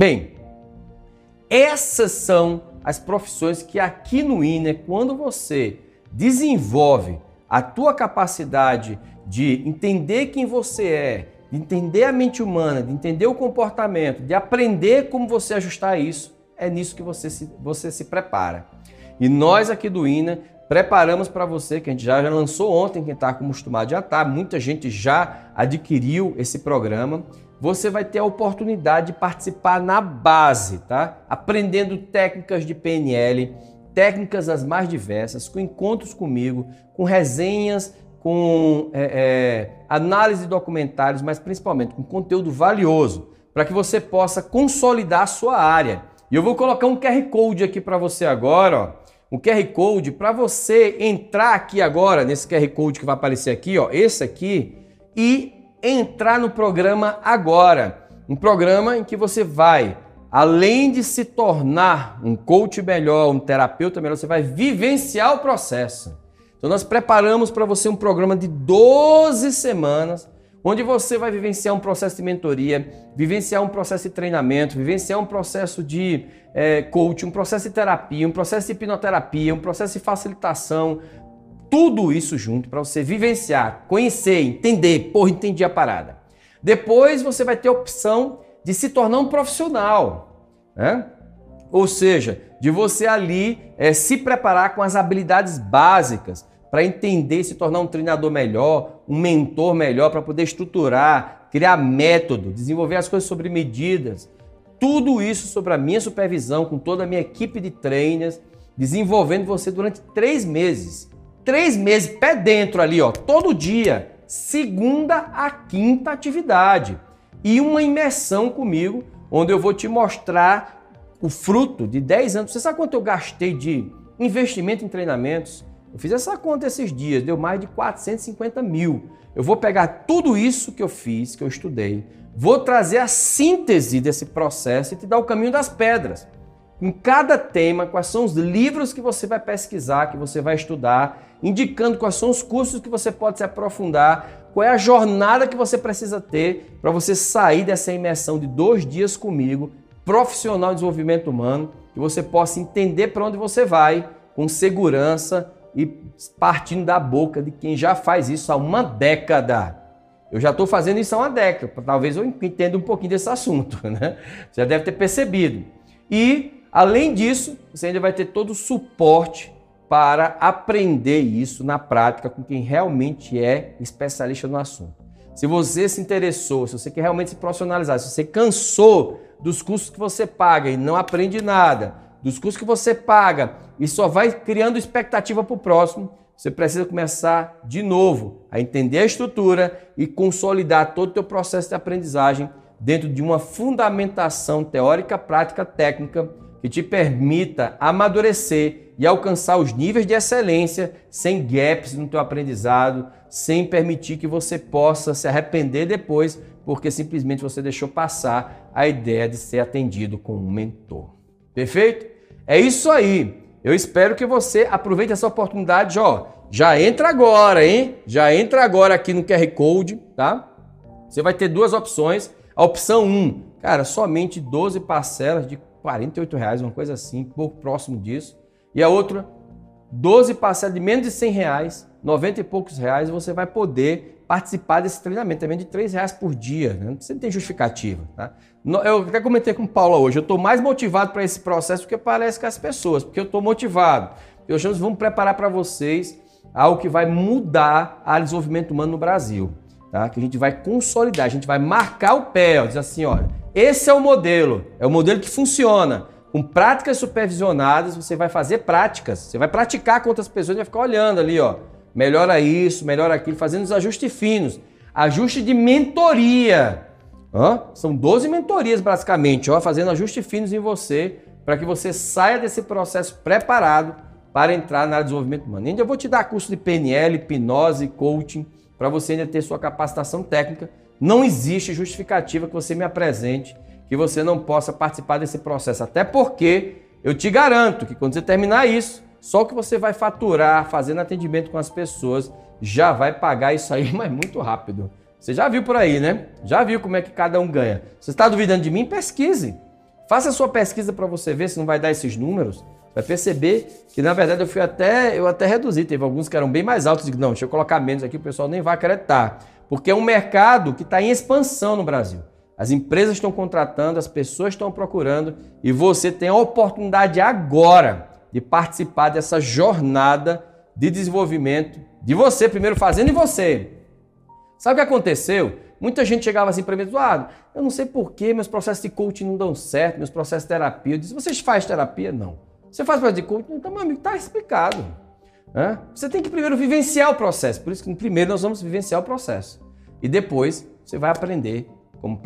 Bem, essas são as profissões que aqui no INE, quando você desenvolve a tua capacidade de entender quem você é, de entender a mente humana, de entender o comportamento, de aprender como você ajustar isso, é nisso que você se, você se prepara. E nós aqui do INA preparamos para você, que a gente já, já lançou ontem, quem está acostumado já está, muita gente já adquiriu esse programa você vai ter a oportunidade de participar na base, tá? Aprendendo técnicas de PNL, técnicas as mais diversas, com encontros comigo, com resenhas, com é, é, análise de documentários, mas principalmente com conteúdo valioso, para que você possa consolidar a sua área. E eu vou colocar um QR Code aqui para você agora, ó. Um QR Code para você entrar aqui agora, nesse QR Code que vai aparecer aqui, ó, esse aqui, e entrar no programa agora. Um programa em que você vai, além de se tornar um coach melhor, um terapeuta melhor, você vai vivenciar o processo. Então nós preparamos para você um programa de 12 semanas, onde você vai vivenciar um processo de mentoria, vivenciar um processo de treinamento, vivenciar um processo de é, coaching, um processo de terapia, um processo de hipnoterapia, um processo de facilitação, tudo isso junto para você vivenciar, conhecer, entender, porra, entendi a parada. Depois você vai ter a opção de se tornar um profissional, né? Ou seja, de você ali é, se preparar com as habilidades básicas para entender, se tornar um treinador melhor, um mentor melhor, para poder estruturar, criar método, desenvolver as coisas sobre medidas. Tudo isso sob a minha supervisão, com toda a minha equipe de trainers, desenvolvendo você durante três meses três meses, pé dentro ali, ó, todo dia, segunda a quinta atividade. E uma imersão comigo, onde eu vou te mostrar o fruto de 10 anos. Você sabe quanto eu gastei de investimento em treinamentos? Eu fiz essa conta esses dias, deu mais de 450 mil. Eu vou pegar tudo isso que eu fiz, que eu estudei, vou trazer a síntese desse processo e te dar o caminho das pedras. Em cada tema, quais são os livros que você vai pesquisar, que você vai estudar, indicando quais são os cursos que você pode se aprofundar, qual é a jornada que você precisa ter para você sair dessa imersão de dois dias comigo, profissional de desenvolvimento humano, que você possa entender para onde você vai com segurança e partindo da boca de quem já faz isso há uma década. Eu já estou fazendo isso há uma década, talvez eu entenda um pouquinho desse assunto, né? Você já deve ter percebido. E Além disso, você ainda vai ter todo o suporte para aprender isso na prática com quem realmente é especialista no assunto. Se você se interessou, se você quer realmente se profissionalizar, se você cansou dos cursos que você paga e não aprende nada, dos cursos que você paga e só vai criando expectativa para o próximo, você precisa começar de novo a entender a estrutura e consolidar todo o teu processo de aprendizagem dentro de uma fundamentação teórica, prática, técnica que te permita amadurecer e alcançar os níveis de excelência sem gaps no teu aprendizado, sem permitir que você possa se arrepender depois, porque simplesmente você deixou passar a ideia de ser atendido com um mentor. Perfeito? É isso aí. Eu espero que você aproveite essa oportunidade, ó. Já entra agora, hein? Já entra agora aqui no QR Code, tá? Você vai ter duas opções. A opção 1, cara, somente 12 parcelas de 48 reais, uma coisa assim, pouco próximo disso. E a outra, 12 parcelas de menos de 100 reais, 90 e poucos reais, você vai poder participar desse treinamento também de 3 reais por dia. Né? Você não tem justificativa. Tá? Eu até comentei com o Paulo hoje, eu estou mais motivado para esse processo do que parece que as pessoas, porque eu estou motivado. Eu nós vamos preparar para vocês algo que vai mudar o desenvolvimento humano no Brasil. Tá? Que a gente vai consolidar, a gente vai marcar o pé, ó, diz assim, olha, esse é o modelo, é o modelo que funciona. Com práticas supervisionadas, você vai fazer práticas, você vai praticar com outras pessoas e vai ficar olhando ali, ó. Melhora isso, melhora aquilo, fazendo os ajustes finos. Ajuste de mentoria. Ó, são 12 mentorias, basicamente, ó, fazendo ajustes finos em você, para que você saia desse processo preparado para entrar na área de desenvolvimento humano. Ainda eu vou te dar curso de PNL, hipnose, coaching, para você ainda ter sua capacitação técnica Não existe justificativa que você me apresente que você não possa participar desse processo. Até porque eu te garanto que quando você terminar isso, só o que você vai faturar fazendo atendimento com as pessoas já vai pagar isso aí, mas muito rápido. Você já viu por aí, né? Já viu como é que cada um ganha. Você está duvidando de mim? Pesquise. Faça a sua pesquisa para você ver se não vai dar esses números. Vai perceber que, na verdade, eu fui até, eu até reduzi. Teve alguns que eram bem mais altos. Digo, não, deixa eu colocar menos aqui, o pessoal nem vai acreditar. Porque é um mercado que está em expansão no Brasil. As empresas estão contratando, as pessoas estão procurando e você tem a oportunidade agora de participar dessa jornada de desenvolvimento de você, primeiro fazendo e você. Sabe o que aconteceu? Muita gente chegava assim para mim, Eduardo, eu não sei porquê, meus processos de coaching não dão certo, meus processos de terapia. Eu disse, vocês fazem terapia? Não. Você faz processo de coaching? Então, meu amigo, está explicado. Você tem que primeiro vivenciar o processo. Por isso que primeiro nós vamos vivenciar o processo. E depois você vai aprender como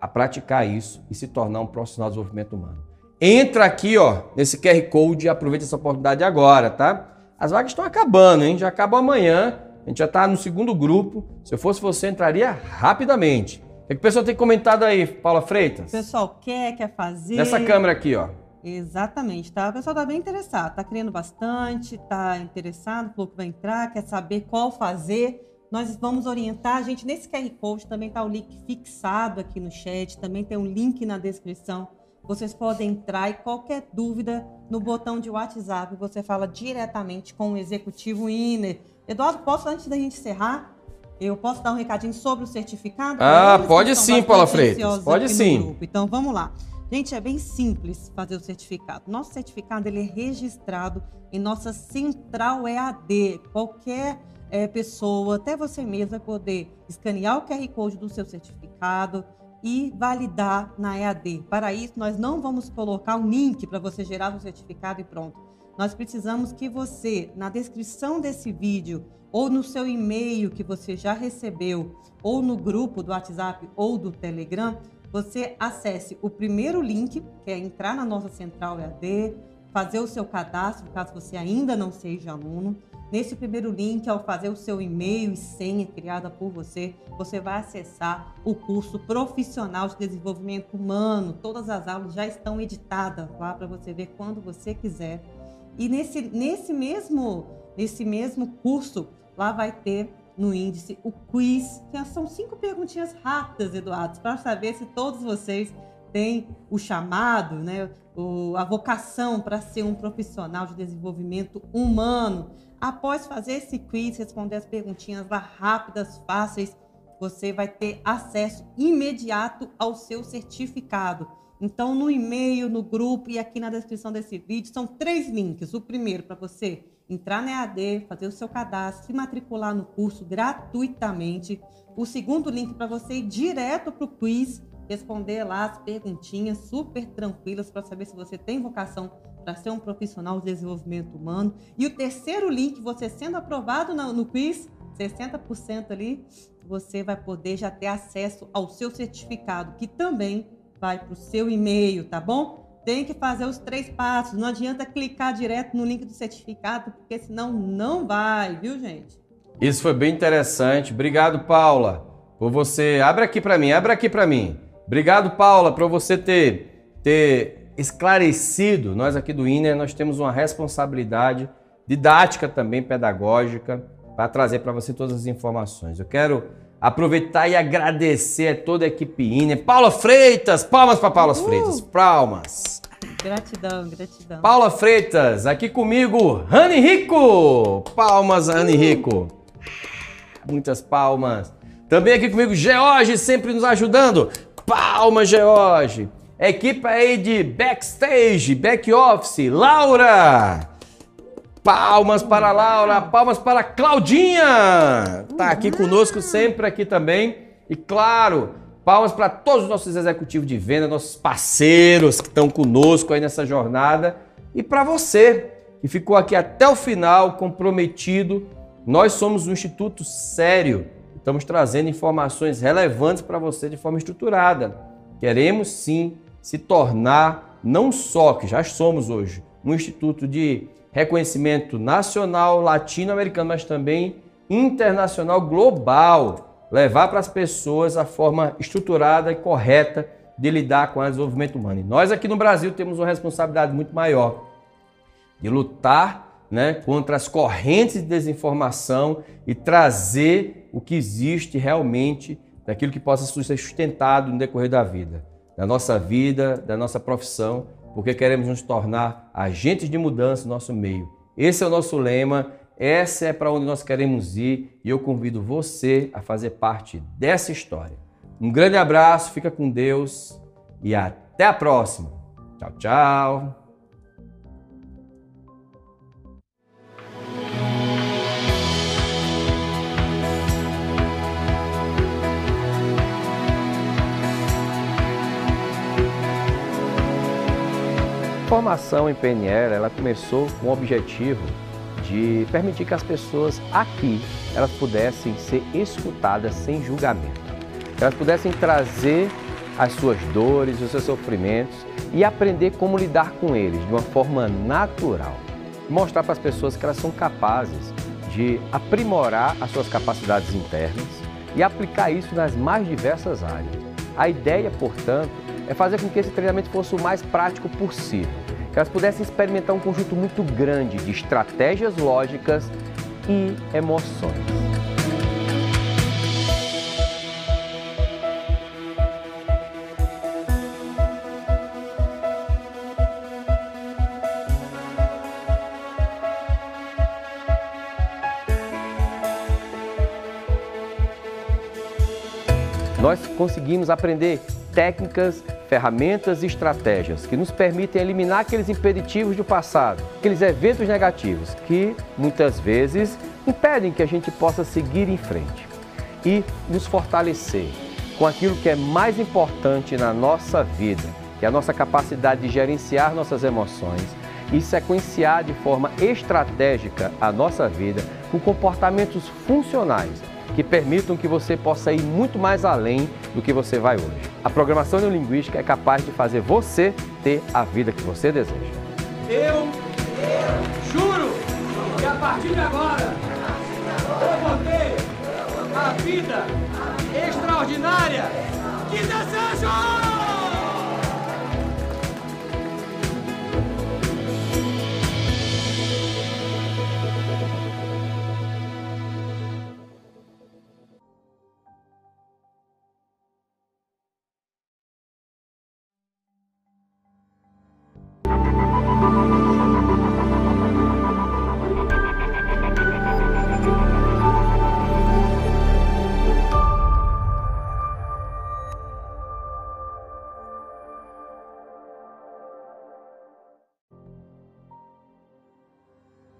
a praticar isso e se tornar um profissional de desenvolvimento humano. Entra aqui, ó, nesse QR Code e aproveita essa oportunidade agora, tá? As vagas estão acabando, hein? Já acabou amanhã. A gente já está no segundo grupo. Se eu fosse você, entraria rapidamente. O que, é que o pessoal tem comentado aí, Paula Freitas? O pessoal quer, quer fazer. Nessa câmera aqui, ó. Exatamente, tá? O pessoal tá bem interessado, tá querendo bastante, tá interessado, falou que vai entrar, quer saber qual fazer. Nós vamos orientar, a gente, nesse QR Code também tá o link fixado aqui no chat, também tem um link na descrição vocês podem entrar e qualquer dúvida no botão de WhatsApp, você fala diretamente com o executivo INER. Eduardo, posso, antes da gente encerrar, eu posso dar um recadinho sobre o certificado? Ah, pode sim, Paula Freitas. Pode sim. Então, vamos lá. Gente, é bem simples fazer o certificado. Nosso certificado ele é registrado em nossa central EAD. Qualquer é, pessoa, até você mesmo, vai poder escanear o QR Code do seu certificado, e validar na EAD. Para isso, nós não vamos colocar um link para você gerar o certificado e pronto. Nós precisamos que você, na descrição desse vídeo, ou no seu e-mail que você já recebeu, ou no grupo do WhatsApp ou do Telegram, você acesse o primeiro link, que é entrar na nossa central EAD, fazer o seu cadastro, caso você ainda não seja aluno. Nesse primeiro link, ao fazer o seu e-mail e senha criada por você, você vai acessar o curso profissional de desenvolvimento humano. Todas as aulas já estão editadas lá para você ver quando você quiser. E nesse, nesse, mesmo, nesse mesmo curso, lá vai ter no índice o quiz, que são cinco perguntinhas rápidas, Eduardo, para saber se todos vocês têm o chamado, né, o, a vocação para ser um profissional de desenvolvimento humano. Após fazer esse quiz, responder as perguntinhas lá rápidas, fáceis, você vai ter acesso imediato ao seu certificado. Então, no e-mail, no grupo e aqui na descrição desse vídeo, são três links. O primeiro para você entrar na EAD, fazer o seu cadastro, se matricular no curso gratuitamente. O segundo link para você ir direto para o quiz, responder lá as perguntinhas super tranquilas para saber se você tem vocação para ser um profissional de desenvolvimento humano. E o terceiro link, você sendo aprovado no, quiz, 60% ali, você vai poder já ter acesso ao seu certificado, que também vai para o seu e-mail, tá bom? Tem que fazer os três passos. Não adianta clicar direto no link do certificado, porque senão não vai, viu, gente? Isso foi bem interessante. Obrigado, Paula, por você. Abre aqui para mim, abre aqui para mim. Obrigado, Paula, por você ter, ter esclarecido, nós aqui do INER, nós temos uma responsabilidade didática também, pedagógica, para trazer para você todas as informações. Eu quero aproveitar e agradecer a toda a equipe INER. Paula Freitas, palmas para Paula uh! Freitas, palmas. Gratidão, gratidão. Paula Freitas, aqui comigo, Rani Rico. Palmas, Rani Rico. Muitas palmas. Também aqui comigo, George, sempre nos ajudando. Palmas, George. Equipe aí de backstage, back office, Laura. Palmas para Laura, palmas para Claudinha. Tá aqui conosco sempre aqui também. E claro, palmas para todos os nossos executivos de venda, nossos parceiros que estão conosco aí nessa jornada e para você que ficou aqui até o final comprometido. Nós somos um instituto sério. Estamos trazendo informações relevantes para você de forma estruturada. Queremos sim se tornar não só, que já somos hoje, um instituto de reconhecimento nacional, latino-americano, mas também internacional, global. levar para as pessoas a forma estruturada e correta de lidar com o desenvolvimento humano. E nós aqui no Brasil temos uma responsabilidade muito maior de lutar né, contra as correntes de desinformação e trazer o que existe realmente daquilo que possa ser sustentado no decorrer da vida, da nossa vida, da nossa profissão, porque queremos nos tornar agentes de mudança no nosso meio. Esse é o nosso lema, essa é para onde nós queremos ir e eu convido você a fazer parte dessa história. Um grande abraço, fica com Deus e até a próxima. Tchau, tchau. Formação em PNL ela começou com o objetivo de permitir que as pessoas aqui elas pudessem ser escutadas sem julgamento. Elas pudessem trazer as suas dores, os seus sofrimentos e aprender como lidar com eles de uma forma natural. Mostrar para as pessoas que elas são capazes de aprimorar as suas capacidades internas e aplicar isso nas mais diversas áreas. A ideia, portanto, é fazer com que esse treinamento fosse o mais prático possível, que elas pudessem experimentar um conjunto muito grande de estratégias lógicas e emoções. Nós conseguimos aprender técnicas ferramentas e estratégias que nos permitem eliminar aqueles impeditivos do passado, aqueles eventos negativos que muitas vezes impedem que a gente possa seguir em frente e nos fortalecer com aquilo que é mais importante na nossa vida, que é a nossa capacidade de gerenciar nossas emoções e sequenciar de forma estratégica a nossa vida com comportamentos funcionais que permitam que você possa ir muito mais além do que você vai hoje. A programação neurolinguística é capaz de fazer você ter a vida que você deseja. Eu, eu juro que a partir de agora eu vou ter a vida extraordinária que desejo!